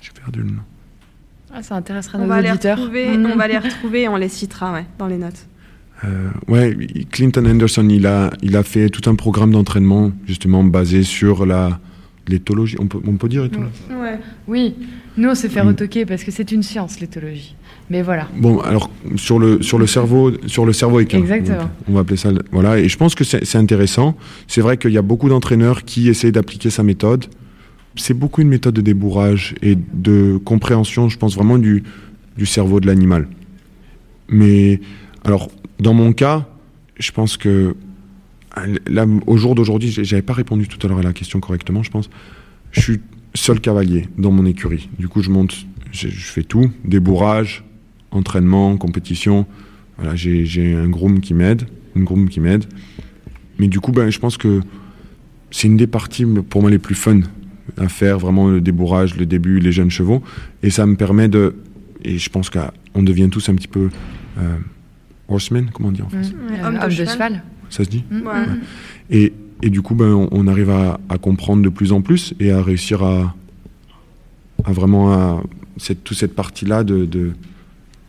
j'ai perdu le nom. Ah, ça intéressera on nos va, les auditeurs. retrouver, Mhm. on va les retrouver et on les citera ouais, dans les notes. Euh, ouais, Clinton Anderson, il a, il a fait tout un programme d'entraînement justement basé sur la l'éthologie. On peut, on peut dire éthologie? Ouais. Oui, nous on s'est fait Mm. retoquer parce que c'est une science l'éthologie. Mais voilà. Bon, alors sur le sur le cerveau sur le cerveau équin. Exactement. Donc, on va appeler ça. le- Voilà, et je pense que c'est c'est intéressant. C'est vrai qu'il y a beaucoup d'entraîneurs qui essayent d'appliquer sa méthode. C'est beaucoup une méthode de débourrage et de compréhension, je pense vraiment du cerveau de l'animal. Mais alors, dans mon cas, je pense que au jour d'aujourd'hui, j'avais pas répondu tout à l'heure à la question correctement, je pense. Je suis seul cavalier dans mon écurie. Du coup, je monte, je, je fais tout, débourrage, entraînement, compétition. Voilà, j'ai un groom qui m'aide, une groom qui m'aide. Mais du coup, ben, je pense que c'est une des parties pour moi les plus fun à faire, vraiment le débourrage, le début, les jeunes chevaux. Et ça me permet de. Et je pense qu'on devient tous un petit peu. Euh, horsemen, comment on dit en français Mm. Homme de Homme de cheval. cheval. Ça se dit Mm. Ouais. et, et du coup, ben, on, on arrive à, à comprendre de plus en plus et à réussir à, à vraiment à cette, toute cette partie-là de, de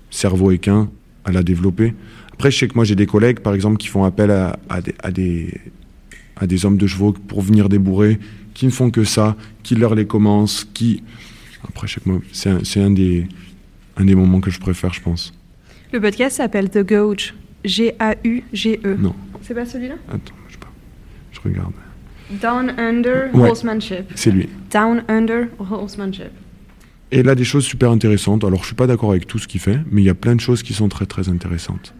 cerveau équin à la développer. Après, je sais que moi j'ai des collègues, par exemple, qui font appel à, à des, à, des, à des hommes de chevaux pour venir débourrer, qui ne font que ça, qui leur les commencent, qui. Après, je sais que moi, c'est un, c'est un des, un des moments que je préfère, je pense. Le podcast s'appelle The Gauge. G-A-U-G-E. Non. C'est pas celui-là? Attends, je sais pas. Je regarde. Down Under Ouais. Horsemanship. C'est lui. Down Under Horsemanship. Et il a des choses super intéressantes. Alors, je suis pas d'accord avec tout ce qu'il fait, mais il y a plein de choses qui sont très très intéressantes.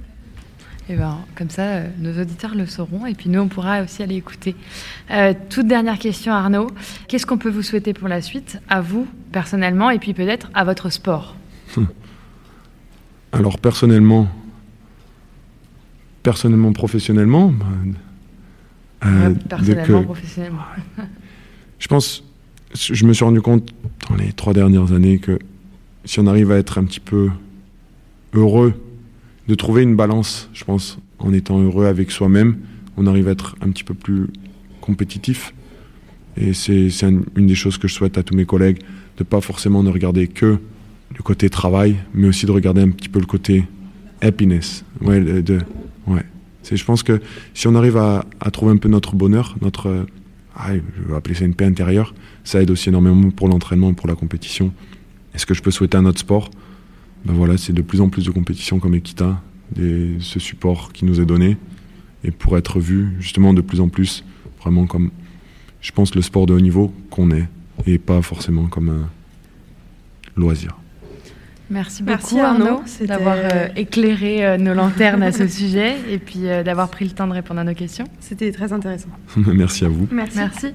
Et ben, comme ça, euh, nos auditeurs le sauront et puis nous, on pourra aussi aller écouter. Euh, toute dernière question, Arnaud. Qu'est-ce qu'on peut vous souhaiter pour la suite, à vous, personnellement, et puis peut-être à votre sport Alors, personnellement, personnellement, professionnellement, bah, euh, Ouais, Personnellement, que- professionnellement. je pense, je me suis rendu compte dans les trois dernières années que si on arrive à être un petit peu heureux, de trouver une balance, je pense, en étant heureux avec soi-même, on arrive à être un petit peu plus compétitif. Et c'est c'est un- une des choses que je souhaite à tous mes collègues, de pas forcément ne regarder que le côté travail, mais aussi de regarder un petit peu le côté happiness. Ouais, je pense que si on arrive à, trouver un peu notre bonheur, notre, ah, je vais appeler ça une paix intérieure, ça aide aussi énormément pour l'entraînement pour la compétition. Et ce que je peux souhaiter à notre sport, ben voilà, c'est de plus en plus de compétitions comme Equita, des- ce support qui nous est donné, et pour être vu justement de plus en plus vraiment comme, je pense, le sport de haut niveau qu'on est, et pas forcément comme un loisir. Merci Merci, beaucoup, Arnaud. D'avoir euh, éclairé euh, nos lanternes à ce sujet et puis euh, d'avoir pris le temps de répondre à nos questions. C'était très intéressant. Merci à vous. Merci. Merci.